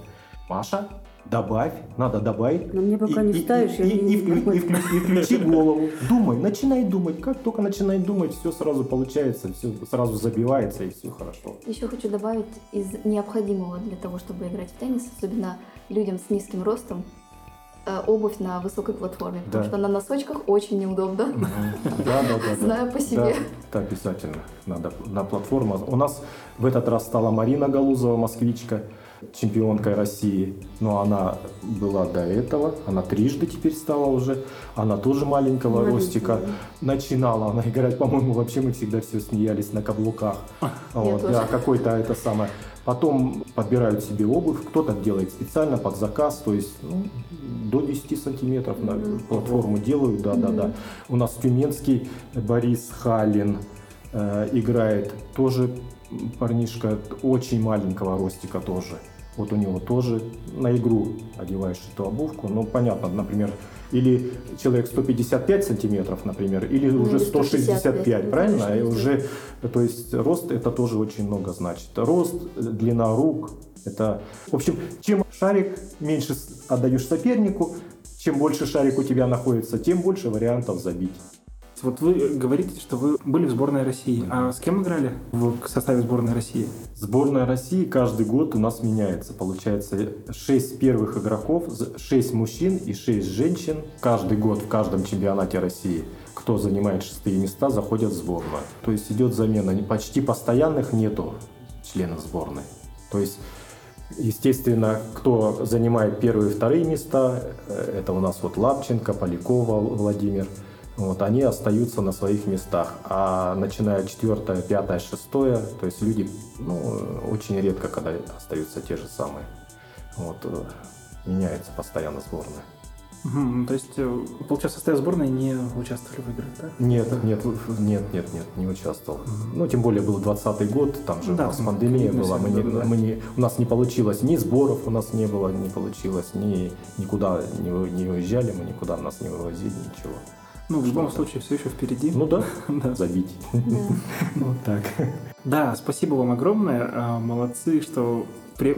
Маша, добавь, надо добавить, Но мне пока не ставишь, я и, не и вклю- и вклю- и включи голову. Думай, начинай думать. Как только начинай думать, все сразу получается, все сразу забивается и все хорошо. Еще хочу добавить из необходимого для того, чтобы играть в теннис, особенно людям с низким ростом, э, обувь на высокой платформе, потому Да. что на носочках очень неудобно. Да, да, да. да. Знаю по Да, себе. это обязательно. Надо на платформу. У нас в этот раз стала Марина Галузова, москвичка, чемпионкой России. Но она была до этого, она трижды теперь стала уже. Она тоже маленького Маленькая, ростика. Начинала она играть, по-моему, вообще мы всегда все смеялись на каблуках. Вот, тоже. да, какой-то это самое. Потом подбирают себе обувь, кто-то делает специально под заказ, то есть ну, до 10 сантиметров на платформу делают, да, да, да. У нас тюменский Борис Халин э, играет, тоже парнишка очень маленького ростика тоже. Вот у него тоже на игру одеваешь эту обувку. Ну, понятно, например, или человек 155 сантиметров, например, или Ну, уже или 165, 165, правильно? И уже, то есть рост это тоже очень много значит. Рост, длина рук, это, в общем, чем шарик меньше отдаешь сопернику, чем больше шарик у тебя находится, тем больше вариантов забить. Вот вы говорите, что вы были в сборной России. А с кем играли в составе сборной России? Сборная России каждый год у нас меняется. Получается 6 первых игроков, 6 мужчин и 6 женщин. Каждый год в каждом чемпионате России, кто занимает шестые места, заходят в сборную. То есть идет замена. Почти постоянных нету членов сборной. То есть Естественно, кто занимает первые и вторые места, э, это у нас вот Лапченко, Полякова Владимир, вот, они остаются на своих местах. А начиная четвертое, пятое, шестое, то есть люди, ну, очень редко, когда остаются те же самые. Вот, э, меняется постоянно сборная. Мгм, то есть, э, получается, в составе сборной не участвовали в играх, да? Нет, нет, нет, нет, нет, не участвовал. Ну, тем более был 20 год, там же Да, у нас ну, пандемия была, мы не, мы не- у нас не получилось ни сборов, у нас не было, не получилось, ни никуда не, не уезжали, мы никуда нас не вывозили, ничего. Ну, в любом случае, все еще впереди. Ну да, [laughs] Да. забить. Да. [laughs] Вот так. Да, спасибо вам огромное. А, Молодцы, что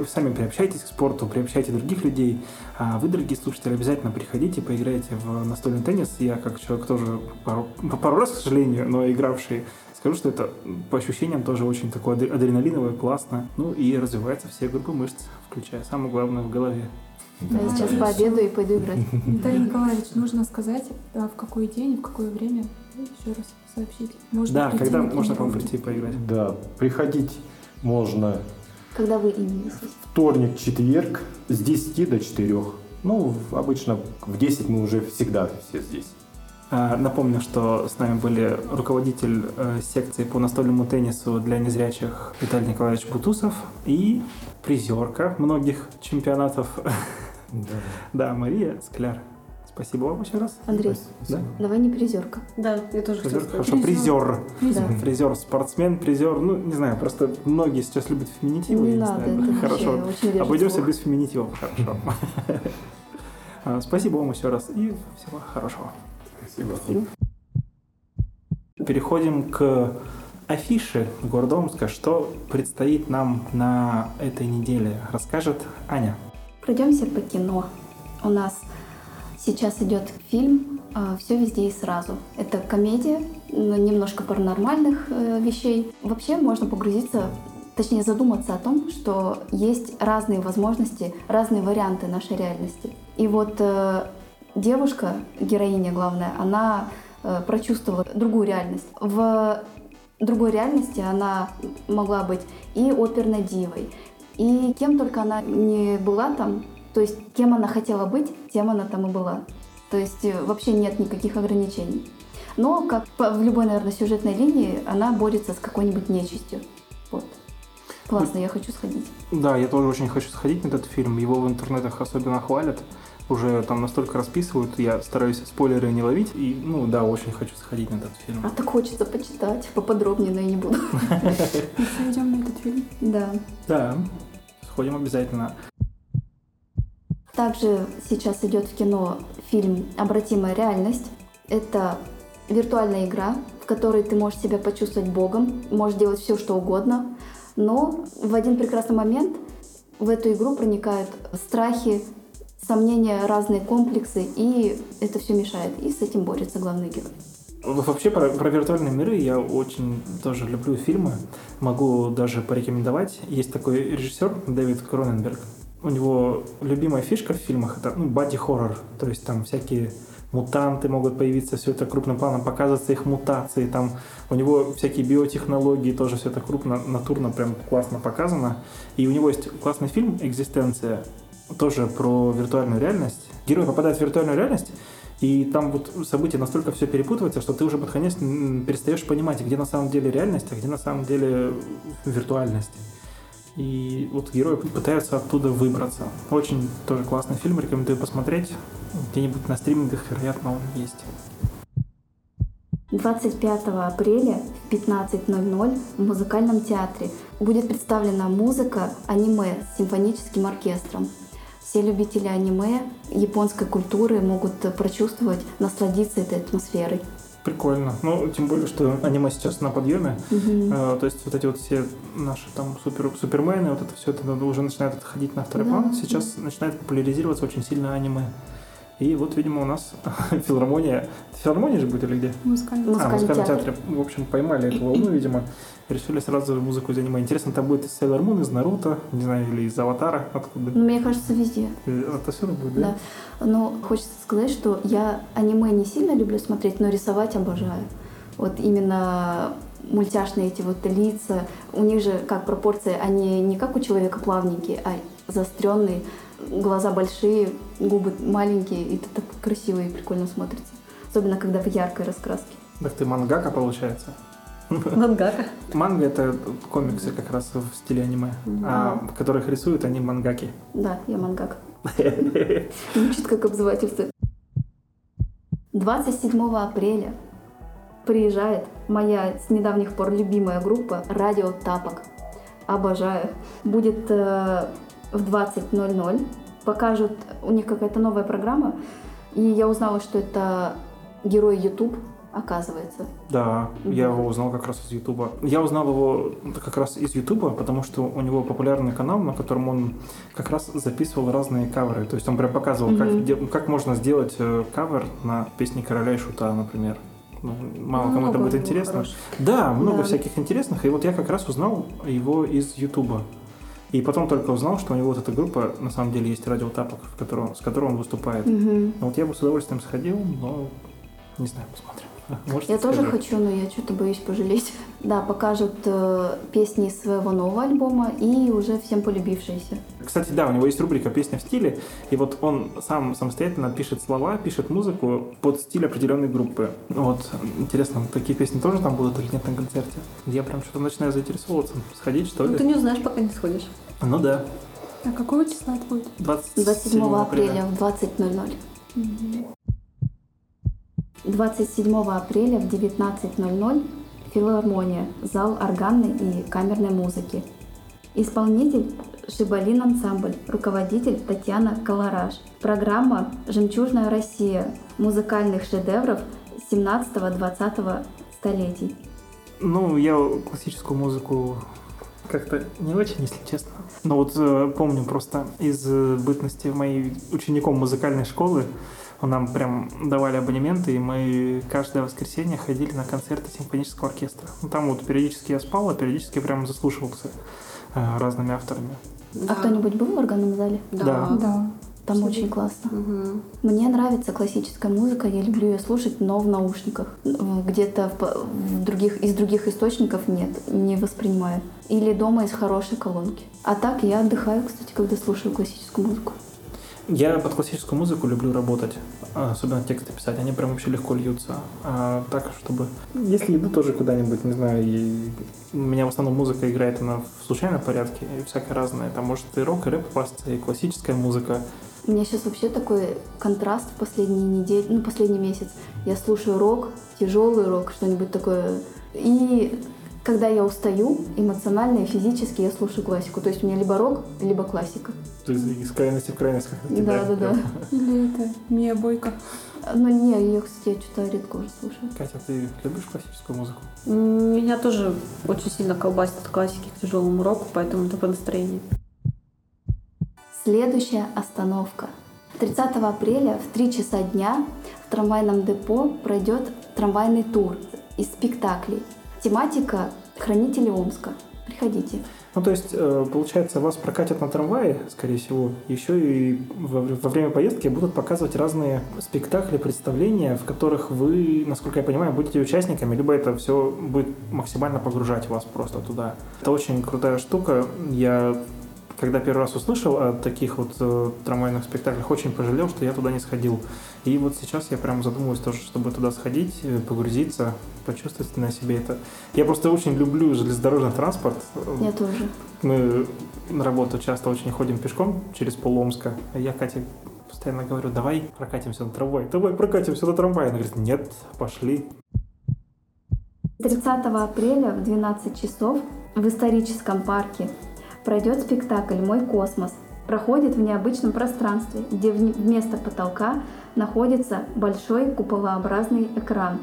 сами приобщайтесь к спорту, приобщайте других людей. А вы, дорогие слушатели, обязательно приходите, поиграйте в настольный теннис. Я, как человек тоже пару, пару раз, к сожалению, но игравший, скажу, что это по ощущениям тоже очень такое адре- адреналиновое, классно. Ну и развиваются все группы мышц, включая самое главное в голове. Да, я сейчас пообедаю и пойду играть. [laughs] Виталий Николаевич, нужно сказать, а, в какой день и в какое время еще раз сообщить. Можно Да, когда можно к вам прийти поиграть? Да, приходить можно Когда вы именно здесь? вторник, четверг с 10 до 4. Ну, обычно в 10 мы уже всегда все здесь. А, Напомню, что с нами были руководитель э, секции по настольному теннису для незрячих Виталий Николаевич Бутусов и призерка многих чемпионатов, [laughs] Да. да, Мария Скляр. Спасибо вам еще раз. Андрей, Да? давай не призерка. Да, я тоже хотела Призер, сказать. хорошо, призер. Да. Призер, спортсмен, призер. Ну, не знаю, просто многие сейчас любят феминитивы. Не не надо, знаю. это Хорошо. Обойдемся без феминитивов. Хорошо. [laughs] А, Спасибо вам еще раз и всего хорошего. Спасибо. Переходим к афише города Омска. Что предстоит нам на этой неделе, расскажет Аня. Пройдемся по кино. У нас сейчас идет фильм «Все везде и сразу». Это комедия, но немножко паранормальных э, вещей. Вообще можно погрузиться, точнее задуматься о том, что есть разные возможности, разные варианты нашей реальности. И вот э, девушка, героиня главная, она э, прочувствовала другую реальность. В другой реальности она могла быть и оперной дивой, и кем только она не была там, то есть кем она хотела быть, тем она там и была. То есть э, вообще нет никаких ограничений. Но, как в любой, наверное, сюжетной линии, она борется с какой-нибудь нечистью. Вот. Классно, я хочу сходить. Да, я тоже очень хочу сходить на этот фильм. Его в интернетах особенно хвалят. Уже там настолько расписывают, я стараюсь спойлеры не ловить. И, ну да, очень хочу сходить на этот фильм. А так хочется почитать поподробнее, но я не буду. Мы все идем на этот фильм. Да. Да, сходим обязательно. Также сейчас идет в кино фильм «Обратимая реальность». Это виртуальная игра, в которой ты можешь себя почувствовать богом, можешь делать все, что угодно, но в один прекрасный момент в эту игру проникают страхи, сомнения, разные комплексы, и это все мешает. И с этим борется главный герой. Ну, Вообще про, про виртуальные миры я очень тоже люблю фильмы. Могу даже порекомендовать. Есть такой режиссер Дэвид Кроненберг. У него любимая фишка в фильмах это ну, боди-хоррор. То есть там всякие мутанты могут появиться, все это крупным планом, показываться их мутации. Там у него всякие биотехнологии, тоже все это крупно, натурно, прям классно показано. И у него есть классный фильм «Экзистенция», тоже про виртуальную реальность. Герой попадает в виртуальную реальность, и там вот события настолько все перепутывается, что ты уже под конец перестаешь понимать, где на самом деле реальность, а где на самом деле виртуальность. И вот герои пытаются оттуда выбраться. Очень тоже классный фильм, рекомендую посмотреть. Где-нибудь на стримингах, вероятно, он есть. 25 апреля в 15.00 в музыкальном театре будет представлена музыка аниме с симфоническим оркестром. Все любители аниме, японской культуры могут прочувствовать, насладиться этой атмосферой. Прикольно. Ну, тем более, что аниме сейчас на подъеме. Мгм. Э, то есть вот эти вот все наши там супер, супермены, вот это все это уже начинает отходить на второй Да. план. Сейчас начинает популяризироваться очень сильно аниме. И вот, видимо, у нас [laughs] филармония. Филармония же будет или где? Музыкальный. А, в Музыкальный театр. театре. В общем, поймали эту волну, видимо. Решили сразу музыку из аниме. Интересно, там будет из Sailor Moon, из Наруто, не знаю, или из Аватара, откуда. Ну, мне кажется, везде. Э, Отовсюду будет, да? Да. Но хочется сказать, что я аниме не сильно люблю смотреть, но рисовать обожаю. Вот именно мультяшные эти вот лица, у них же как пропорции, они не как у человека плавненькие, а заостренные, глаза большие, губы маленькие, и это так красиво и прикольно смотрится. Особенно когда в яркой раскраске. Так ты мангака, получается? Мангака. Манга — это комиксы как раз в стиле аниме, а, которых рисуют они мангаки. Да, я мангак. Звучит как обзывательство. 27 апреля приезжает моя с недавних пор любимая группа «Радио Тапок». Обожаю. Будет э, в 20.00. Покажут, у них какая-то новая программа. И я узнала, что это герой YouTube. оказывается. Да, я его узнал как раз из Ютуба. Я узнал его как раз из Ютуба, потому что у него популярный канал, на котором он как раз записывал разные каверы. То есть он прям показывал, как, Мгм. де- как можно сделать э, кавер на песни Короля и Шута, например. Ну, мало кому это Много будет интересно. хороших. Да, много Да. всяких интересных. И вот я как раз узнал его из Ютуба. И потом только узнал, что у него вот эта группа, на самом деле, есть Радио Тапок, в котором, с которой он выступает. Мгм. Ну, Вот я бы с удовольствием сходил, но не знаю, посмотрим. Может, Я тоже схожу. хочу, но я что-то боюсь пожалеть. [laughs] Да, покажут э, песни из своего нового альбома и уже всем полюбившиеся. Кстати, да, у него есть рубрика «Песня в стиле», и вот он сам самостоятельно пишет слова, пишет музыку под стиль определенной группы. Вот, интересно, такие песни тоже там будут или нет на концерте? Я прям что-то начинаю заинтересовываться. Сходить, что Ну, ли? ты не узнаешь, пока не сходишь. Ну да, А какого числа это будет? 27, 27 апреля в 20.00. 27 апреля в 19.00 филармония, зал органной и камерной музыки. Исполнитель Шибалин ансамбль, руководитель Татьяна Колораж. Программа «Жемчужная Россия» музыкальных шедевров 17-20 столетий. Ну, я классическую музыку как-то не очень, если честно. Но вот э, помню просто из э, бытности моей учеником музыкальной школы, нам прям давали абонементы, и мы каждое воскресенье ходили на концерты симфонического оркестра. Ну, там вот периодически я спал, а периодически прям заслушивался э, разными авторами. А кто-нибудь был в органном зале? Да. Да. Да. Там Абсолютно. очень классно. Мгм. Мне нравится классическая музыка, я люблю ее слушать, но в наушниках. В- Где-то в других, из других источников нет, не воспринимаю. Или дома из хорошей колонки. А так я отдыхаю, кстати, когда слушаю классическую музыку. Я под классическую музыку люблю работать, особенно тексты писать, они прям вообще легко льются. А так, чтобы... Если иду тоже куда-нибудь, не знаю, и у меня в основном музыка играет, она в случайном порядке, и всякое разное. Там может и рок, и рэп попасться, и классическая музыка. У меня сейчас вообще такой контраст в последние недели, ну, последний месяц. Я слушаю рок, тяжелый рок, что-нибудь такое. И когда я устаю эмоционально и физически, я слушаю классику. То есть у меня либо рок, либо классика. То есть из крайности в крайность как Да, да, да. Или это Мия Бойко. Но не, ее, кстати, я что-то редко уже слушаю. Катя, ты любишь классическую музыку? Меня тоже очень сильно колбасит от классики к тяжелому року, поэтому это по настроению. Следующая остановка. 30 апреля в 3 часа дня в трамвайном депо пройдет трамвайный тур из спектаклей. Тематика «Хранители Омска». Приходите. Ну, то есть, э, получается, вас прокатят на трамвае, скорее всего, еще и во, время поездки будут показывать разные спектакли, представления, в которых вы, насколько я понимаю, будете участниками, либо это все будет максимально погружать вас просто туда. Это очень крутая штука. Я когда первый раз услышал о таких вот э, трамвайных спектаклях, очень пожалел, что я туда не сходил. И вот сейчас я прям задумываюсь тоже, чтобы туда сходить, э, погрузиться, почувствовать на себе это. Я просто очень люблю железнодорожный транспорт. Я тоже. Мы на работу часто очень ходим пешком через поломска. А я Кате постоянно говорю, давай прокатимся на трамвай, давай прокатимся на трамвай. Она говорит, нет, пошли. 30 апреля в 12 часов в историческом парке пройдет спектакль «Мой космос». Проходит в необычном пространстве, где вместо потолка находится большой куполообразный экран.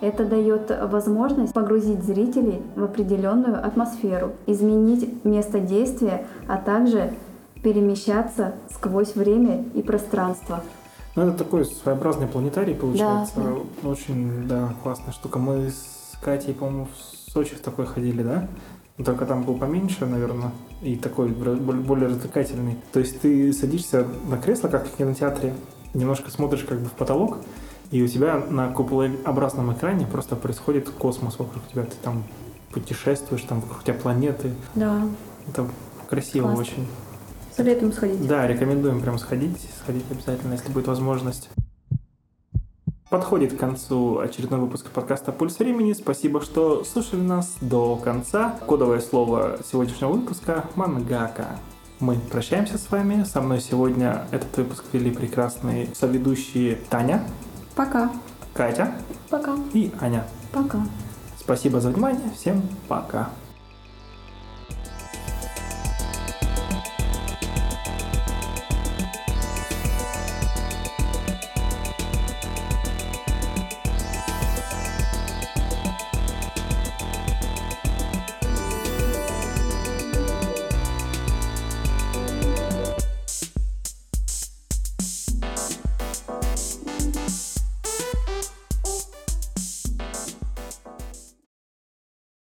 Это дает возможность погрузить зрителей в определенную атмосферу, изменить место действия, а также перемещаться сквозь время и пространство. Ну, это такой своеобразный планетарий получается. Да, Очень, да, классная штука. Мы с Катей, по-моему, в Сочи в такой ходили, да? Но Только там был поменьше, наверное, и такой более развлекательный. То есть ты садишься на кресло, как в кинотеатре, немножко смотришь как бы в потолок, и у тебя на куполообразном экране просто происходит космос вокруг тебя. Ты там путешествуешь, там вокруг тебя планеты. Да. Это красиво Классно. очень. Советуем сходить. Да, рекомендуем прям сходить, сходить обязательно, если будет возможность. Подходит к концу очередной выпуск подкаста «Пульс времени». Спасибо, что слушали нас до конца. Кодовое слово сегодняшнего выпуска – «мангака». Мы прощаемся с вами. Со мной сегодня этот выпуск вели прекрасные соведущие Таня, Пока. Катя Пока. и Аня. Пока. Спасибо за внимание. Всем пока.